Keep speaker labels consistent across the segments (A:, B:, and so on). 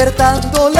A: Despertando la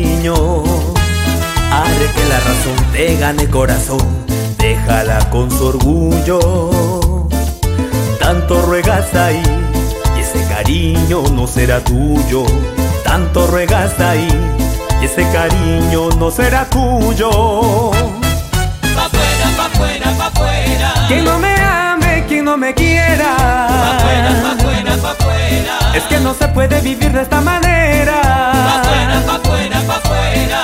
B: cariño. Haré que la razón te gane corazón, déjala con su orgullo. Tanto ruegas ahí, y ese cariño no será tuyo. Tanto ruegas ahí, y ese cariño no será tuyo
C: afuera, pa' afuera.
B: Quien no me ame, quien no me quiera.
C: Pa' afuera, pa' afuera, pa'
B: Es que no se puede vivir de esta manera.
C: Pa' afuera, pa' afuera, pa' afuera.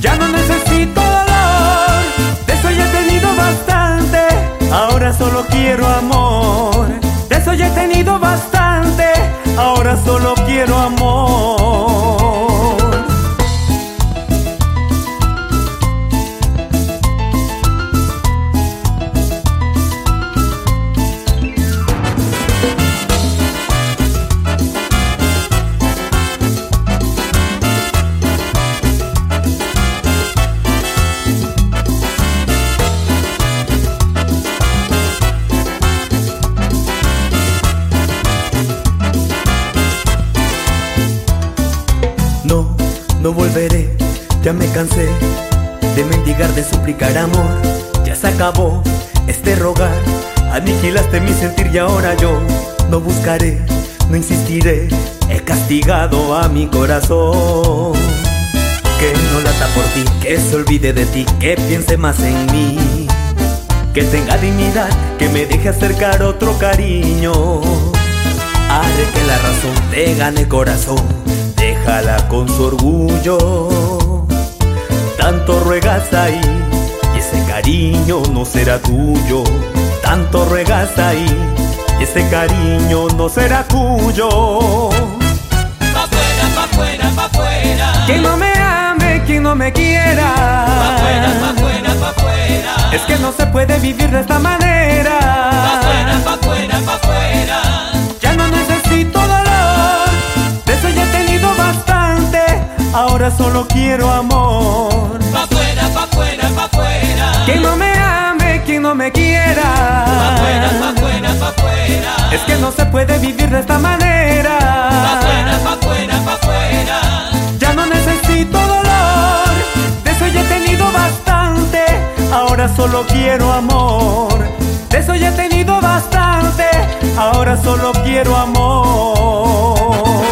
B: Ya no necesito dolor, de eso ya he tenido bastante. Ahora solo quiero amor, de eso ya he tenido bastante. Ahora solo quiero amor. Ya me cansé de mendigar, de suplicar amor. Ya se acabó este rogar. Aniquilaste mi sentir y ahora yo no buscaré, no insistiré. He castigado a mi corazón. Que no lata por ti, que se olvide de ti, que piense más en mí. Que tenga dignidad, que me deje acercar otro cariño. Haré que la razón te gane corazón, con su orgullo. Tanto ruegas ahí, y ese cariño no será tuyo. Tanto ruegas ahí, y ese cariño no será tuyo.
C: Pa' fuera, pa' fuera, pa' fuera.
B: Quien no me ame, quien no me quiera.
C: Pa' fuera, pa' fuera, pa' fuera.
B: Es que no se puede vivir de esta
C: Pa'
B: manera.
C: fuera, pa' fuera, pa' fuera.
B: Ahora solo quiero amor.
C: Pa' fuera, pa' fuera, pa' fuera.
B: Quien no me ame, quien no me
C: Pa' fuera,
B: quiera.
C: pa' fuera, pa' fuera.
B: Es que no se puede vivir de esta
C: Pa' fuera,
B: manera.
C: pa' fuera, pa' fuera.
B: Ya no necesito dolor, de eso ya he tenido bastante. Ahora solo quiero amor, de eso ya he tenido bastante. Ahora solo quiero amor.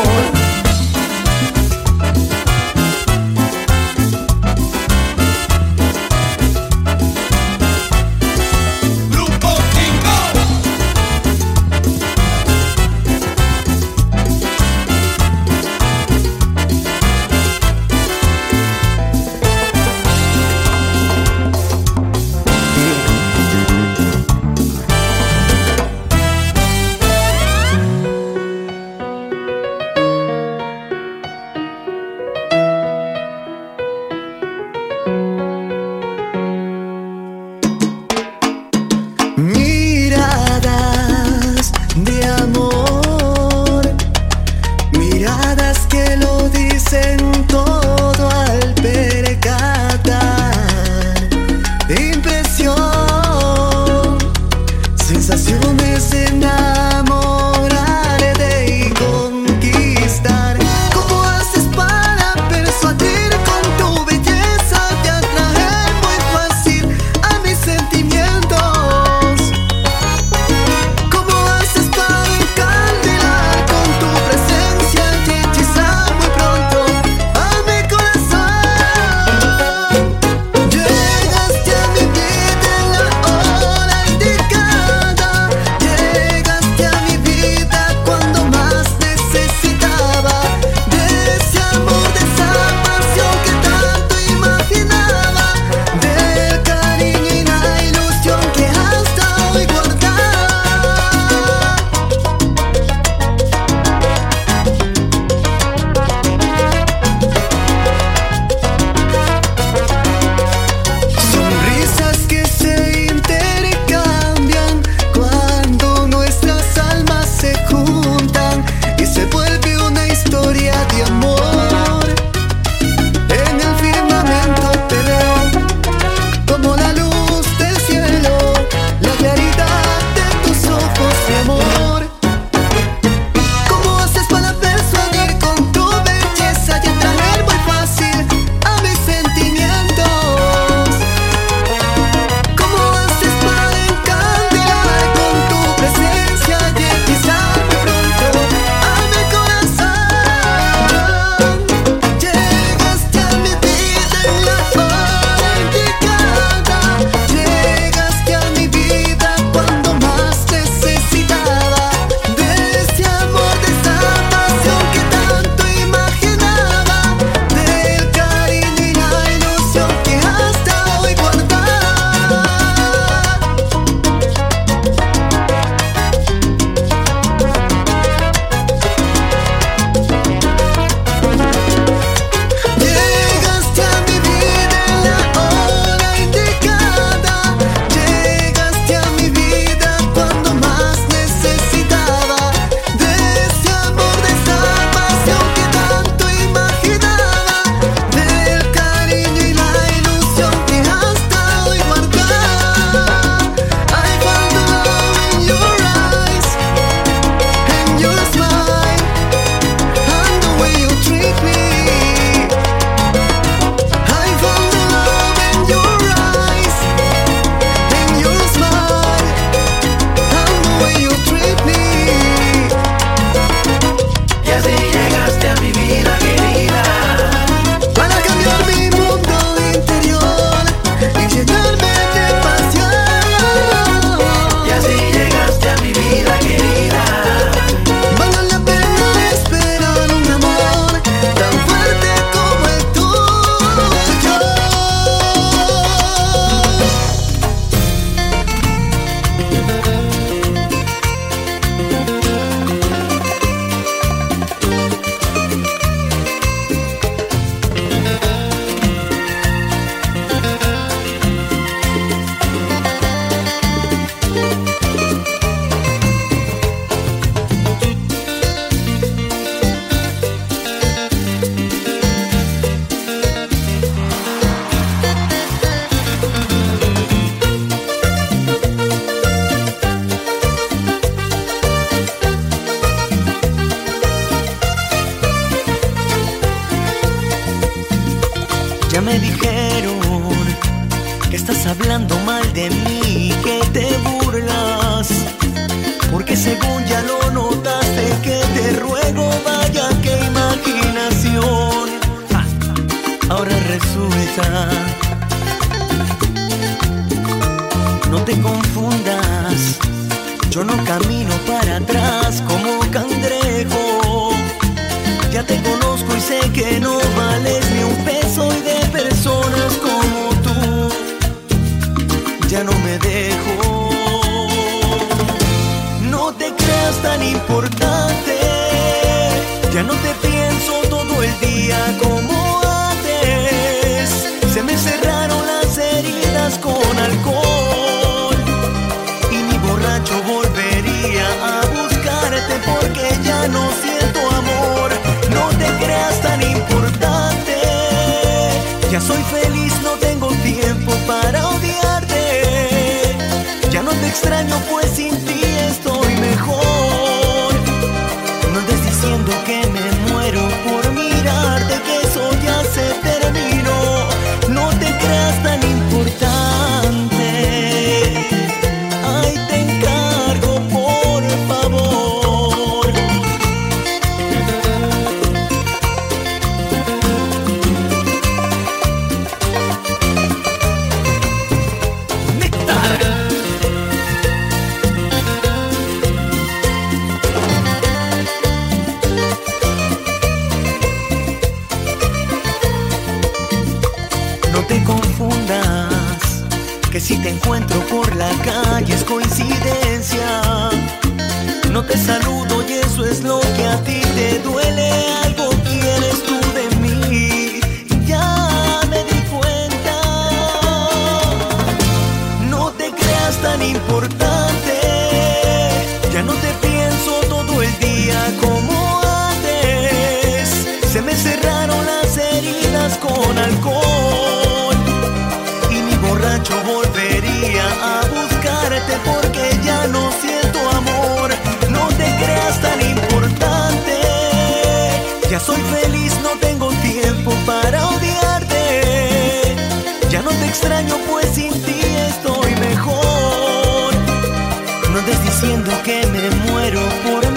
D: Me muero por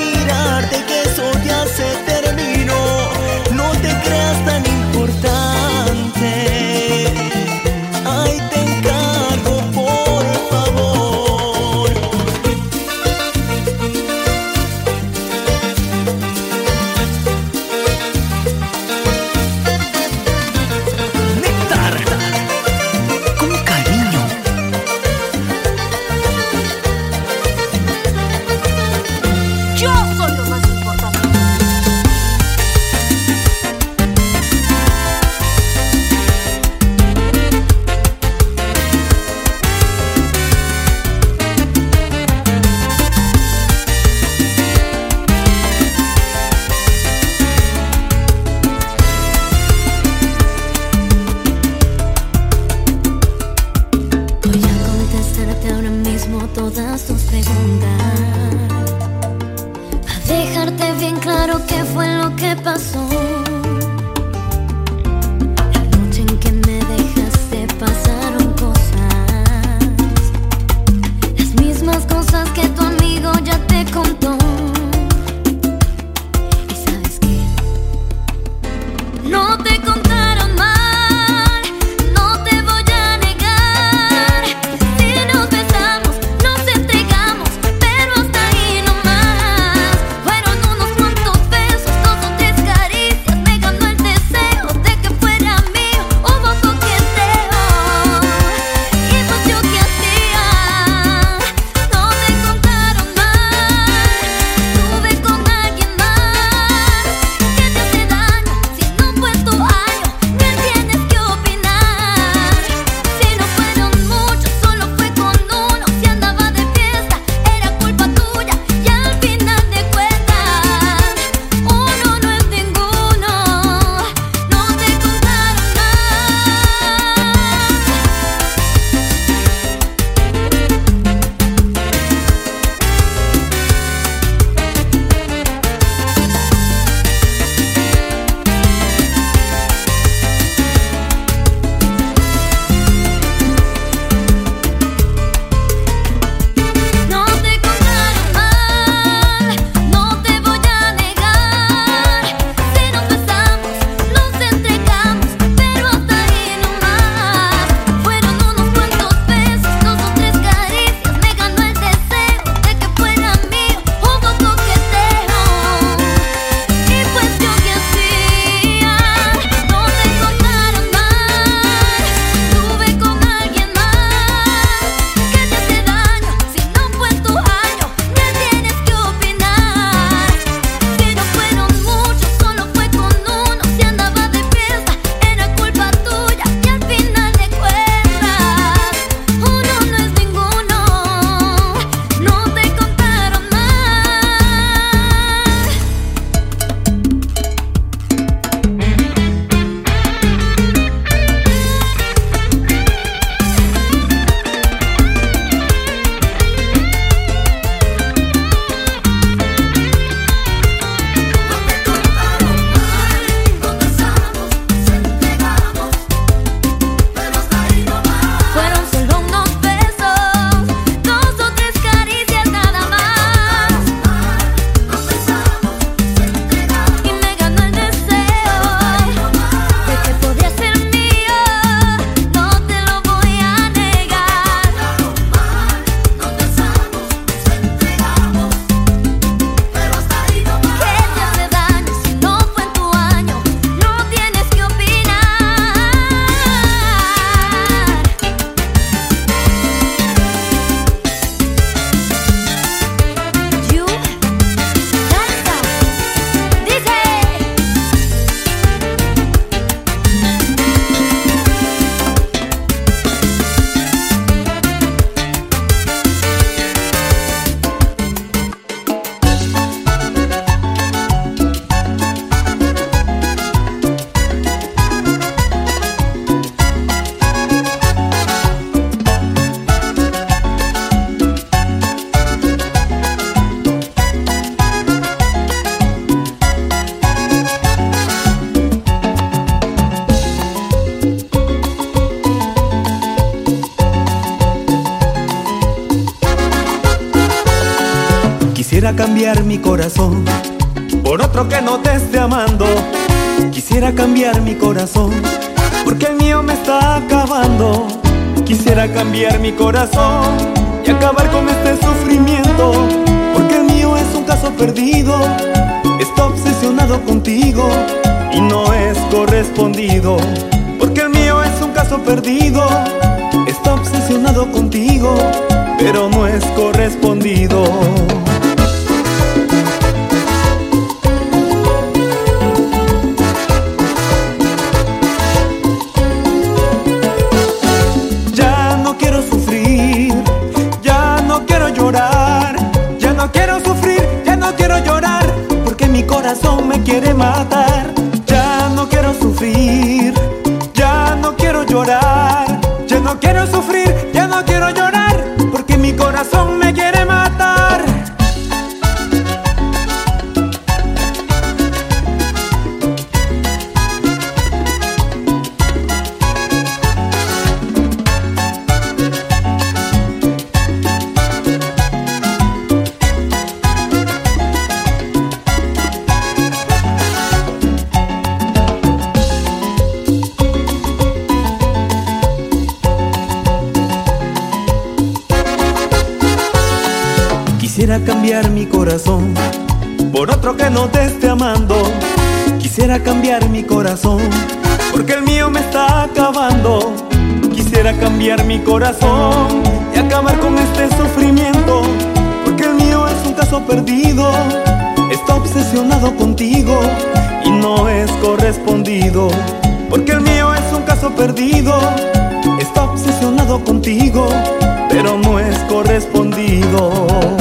B: corazón me quiere matar. Quisiera cambiar mi corazón por otro que no te esté amando. Quisiera cambiar mi corazón porque el mío me está acabando. Quisiera cambiar mi corazón y acabar con este sufrimiento porque el mío es un caso perdido. Está obsesionado contigo y no es correspondido porque el mío es un caso perdido. Está obsesionado contigo, pero no es correspondido.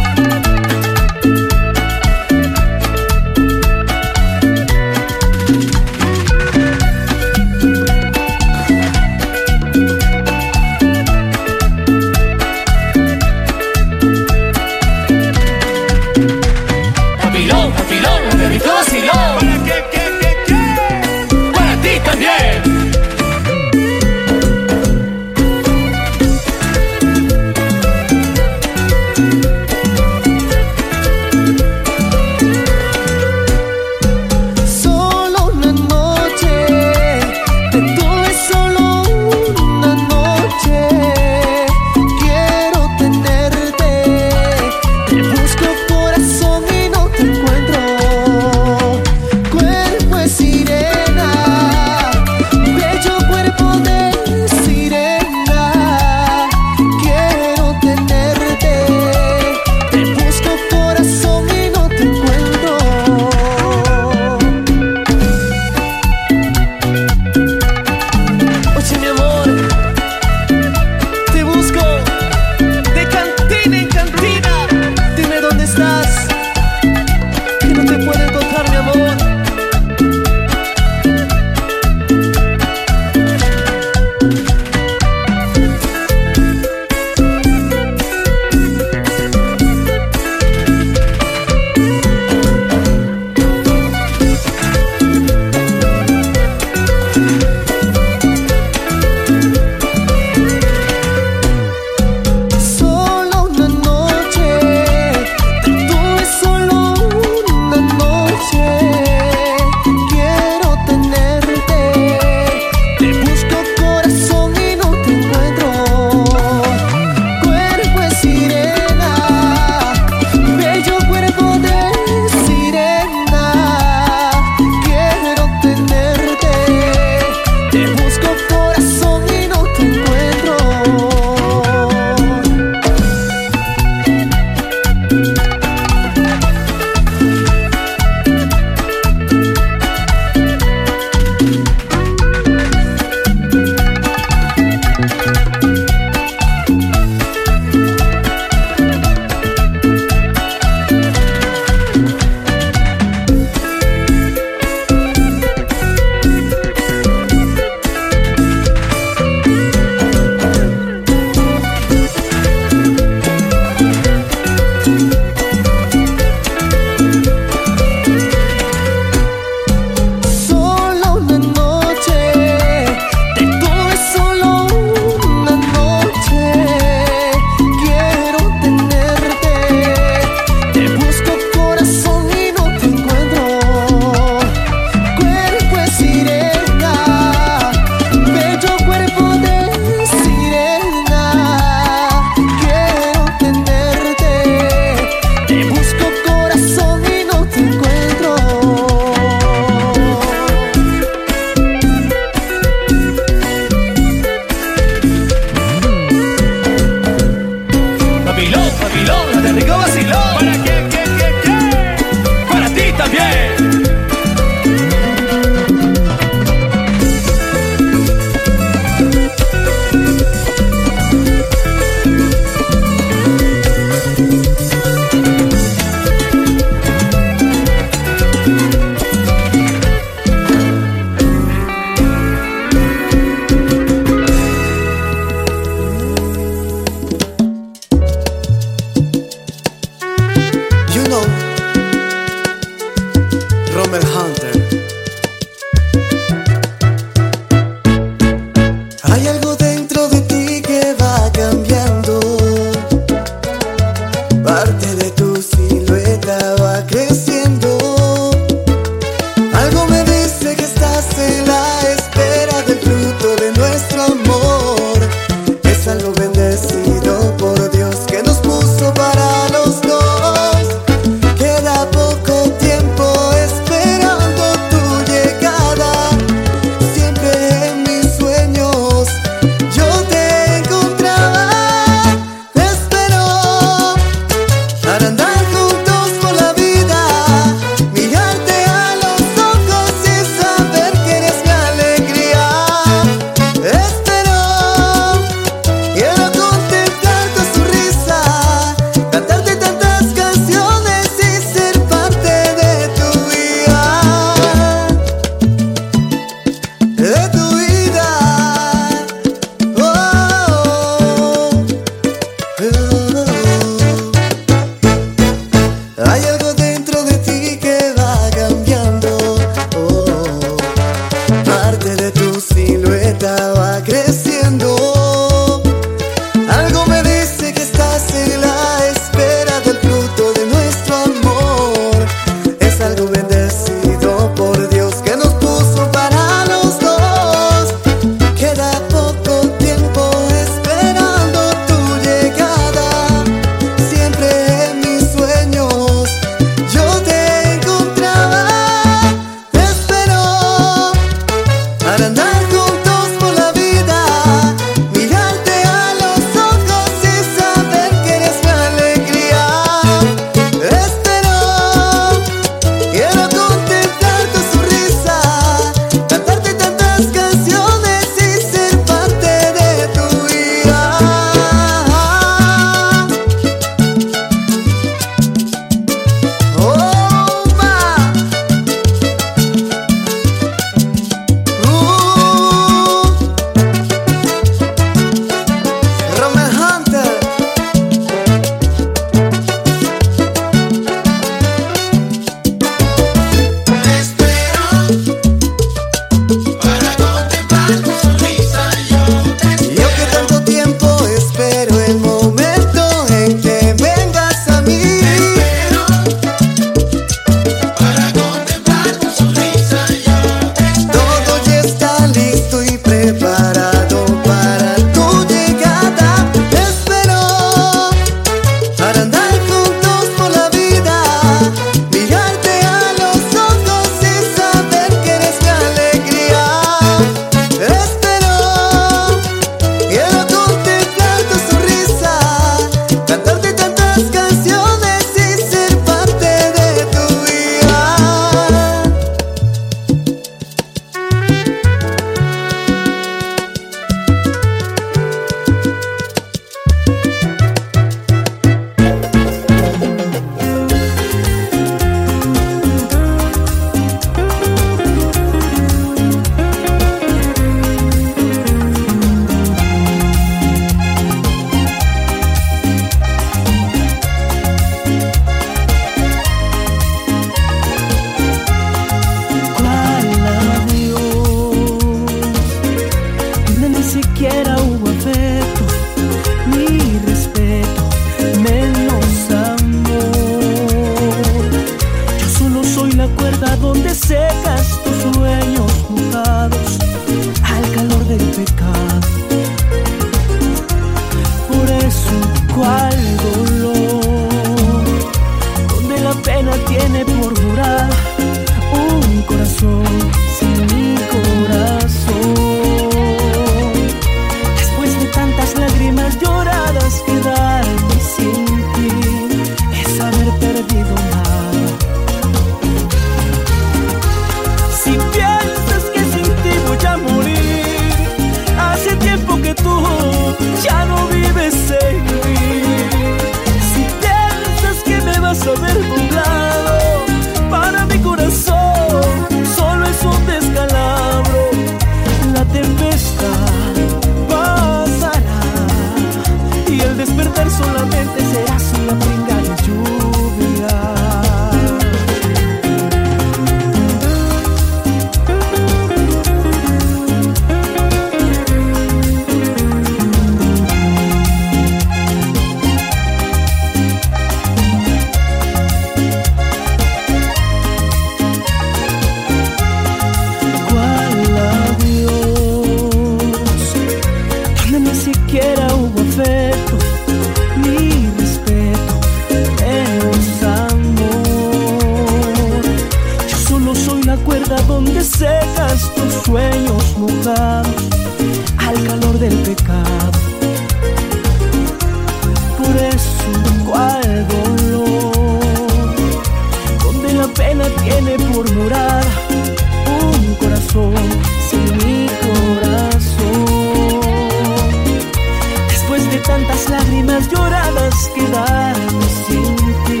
E: las
F: lágrimas lloradas quedaron sin ti,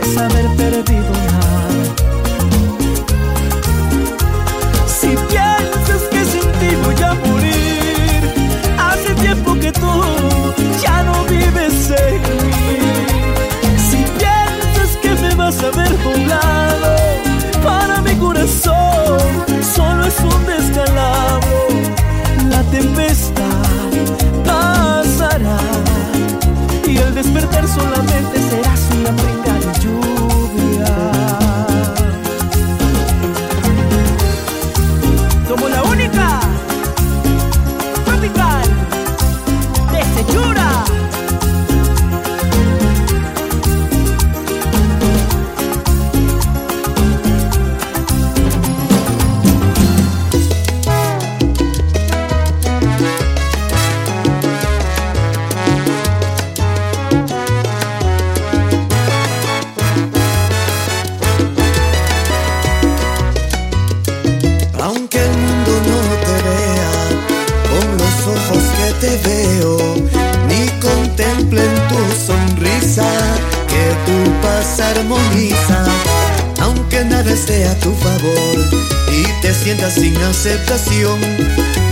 F: es haber perdido. y al despertar solamente serás una
G: prima. sin aceptación,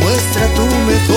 G: muestra tu mejor.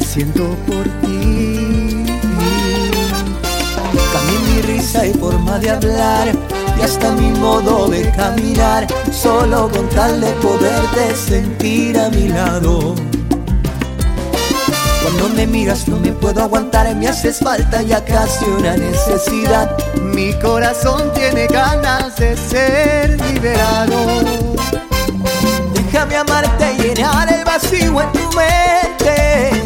G: Siento por ti.
H: Cambié mi risa y forma de hablar y hasta mi modo de caminar, solo con tal de poderte sentir a mi lado. Cuando me miras no me puedo aguantar, me haces falta ya casi una necesidad.
G: Mi corazón tiene ganas de ser liberado.
H: Déjame amarte y llenar el vacío en tu mente.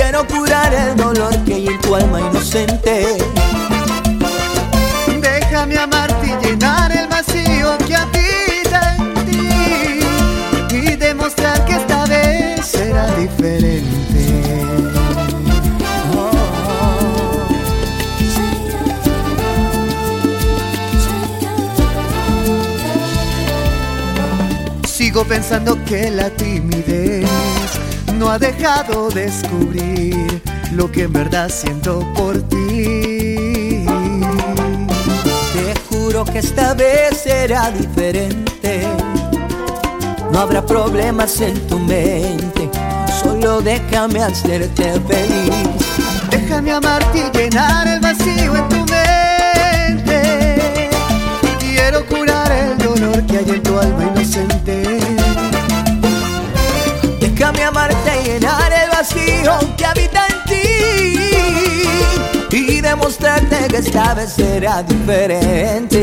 H: Quiero curar el dolor que hay en tu alma inocente.
G: Déjame amarte y llenar el vacío que habita en ti. Y demostrar que esta vez será diferente. Sigo pensando que la timidez no ha dejado descubrir lo que en verdad siento por ti.
H: Te juro que esta vez será diferente. No habrá problemas en tu mente. Solo déjame hacerte feliz.
G: Déjame amarte y llenar el vacío en tu mente. Quiero curar el dolor que hay en tu alma inocente.
H: Déjame amarte y llenar el vacío que habita en ti. Y demostrarte que esta vez será diferente.